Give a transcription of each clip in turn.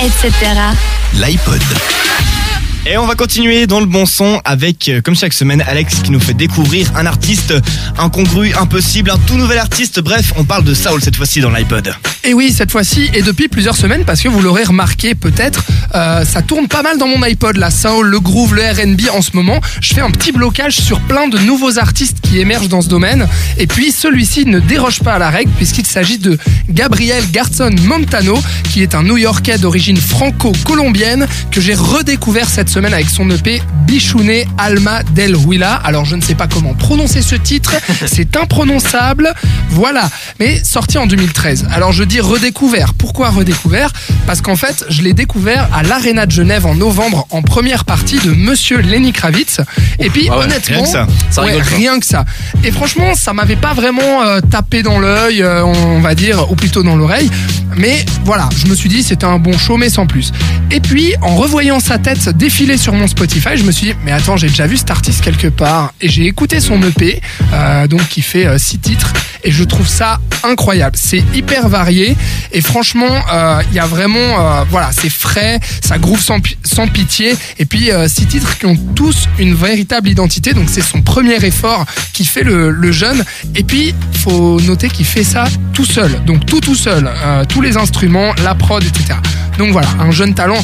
etc. L'iPod. Et on va continuer dans le bon son avec, euh, comme chaque semaine, Alex qui nous fait découvrir un artiste incongru, impossible, un tout nouvel artiste. Bref, on parle de Saul cette fois-ci dans l'iPod. Et oui, cette fois-ci, et depuis plusieurs semaines, parce que vous l'aurez remarqué peut-être, euh, ça tourne pas mal dans mon iPod, la soul, le groove, le R&B en ce moment. Je fais un petit blocage sur plein de nouveaux artistes qui émergent dans ce domaine. Et puis celui-ci ne déroge pas à la règle puisqu'il s'agit de Gabriel Garson Montano, qui est un New-Yorkais d'origine franco-colombienne que j'ai redécouvert cette semaine avec son EP Bichouné Alma del Huila. Alors je ne sais pas comment prononcer ce titre, c'est imprononçable. Voilà, mais sorti en 2013. Alors je dis redécouvert. Pourquoi redécouvert? Parce qu'en fait, je l'ai découvert à l'Arena de Genève en novembre en première partie de Monsieur Lenny Kravitz. Et puis Ah ouais, honnêtement, rien que ça. Ça ouais, rigole pas. rien que ça. Et franchement, ça m'avait pas vraiment euh, tapé dans l'œil, euh, on va dire, ou plutôt dans l'oreille. Mais voilà, je me suis dit c'était un bon show, mais sans plus. Et puis, en revoyant sa tête défiler sur mon Spotify, je me suis dit, mais attends, j'ai déjà vu cet artiste quelque part. Et j'ai écouté son EP, euh, donc qui fait euh, six titres, et je trouve ça incroyable. C'est hyper varié, et franchement, euh, il y a vraiment, euh, voilà, c'est frais, ça groove sans, sans pitié, et puis euh, six titres qui ont tous une véritable identité. Donc c'est son premier effort qui fait le, le jeune. Et puis, faut noter qu'il fait ça tout seul, donc tout tout seul, euh, tous les instruments, la prod, etc. Donc voilà, un jeune talent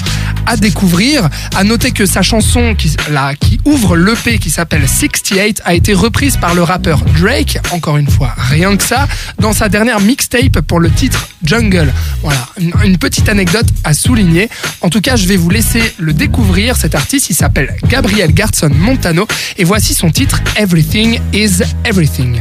à découvrir. À noter que sa chanson qui, qui ouvre l'EP qui s'appelle 68 a été reprise par le rappeur Drake, encore une fois, rien que ça, dans sa dernière mixtape pour le titre Jungle. Voilà, une, une petite anecdote à souligner. En tout cas, je vais vous laisser le découvrir. Cet artiste, il s'appelle Gabriel Garson Montano et voici son titre Everything is Everything.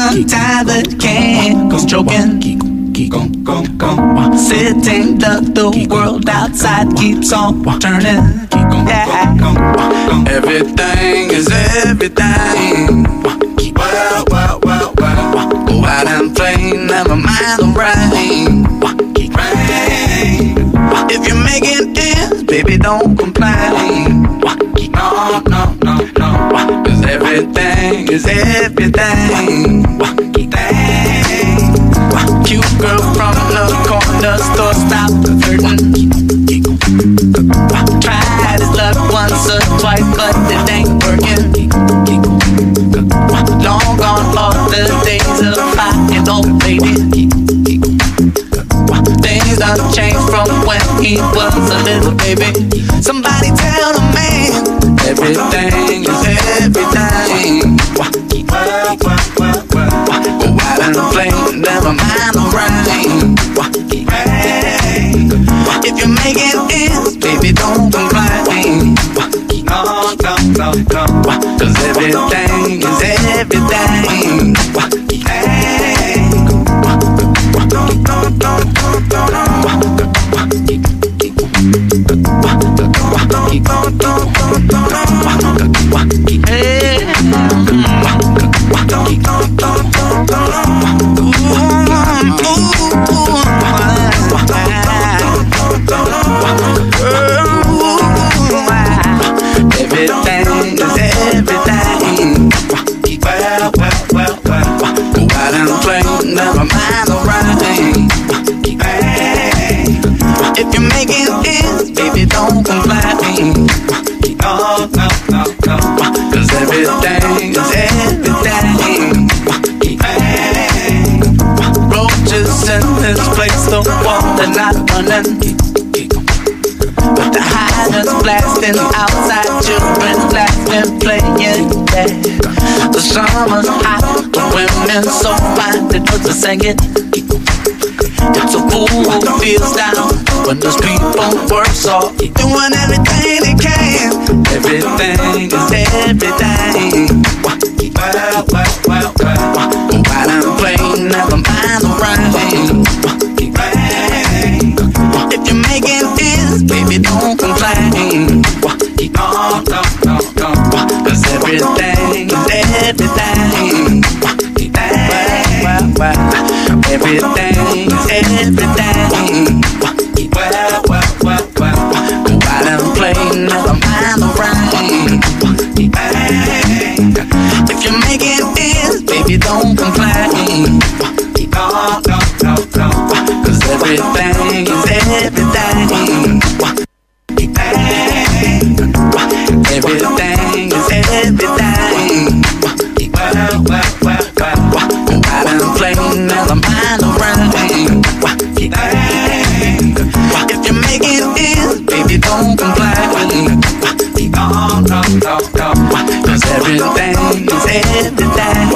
sometimes, but can't, cause choking. Sitting duck, the world outside keeps on turning. Yeah. Everything is everything. Well, well, well, well. Go out and play, never mind the rain. Rain. If you're making ends, baby, don't complain. No, no, no. Everything is everything. Dang. Cute girl from the corner store, stop If you're making ends, baby, don't complain. No, no, no, no. Cause everything is everything. In this place, the water not running. But the hydrants blasting outside, children laughing, playing. Yeah. The summer's hot, the women so fine, they put the singing. It's a fool who feels down when those people work so doing everything they can. Everything is everything. Well, well, well, everything is everything. Everything is everything. Wow, wow, wow, wow. I've been playing now, I'm all around. If you make it in, baby, don't comply. No, no, no, no. Cause everything is everything.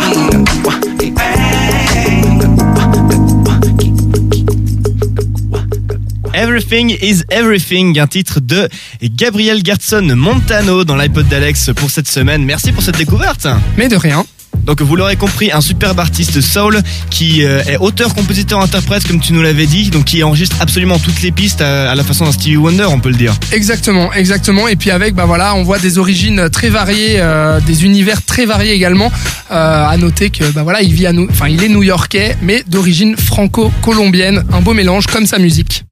Everything is Everything, un titre de Gabriel Gertson Montano dans l'iPod d'Alex pour cette semaine. Merci pour cette découverte. Mais de rien. Donc vous l'aurez compris, un superbe artiste soul qui euh, est auteur, compositeur, interprète comme tu nous l'avais dit, donc qui enregistre absolument toutes les pistes à, à, la façon d'un Stevie Wonder, on peut le dire. Exactement, exactement. Et puis avec, bah voilà, on voit des origines très variées, euh, des univers très variés également. Euh, à noter que bah voilà, il vit à nous, enfin il est new-yorkais, mais d'origine franco-colombienne, un beau mélange comme sa musique.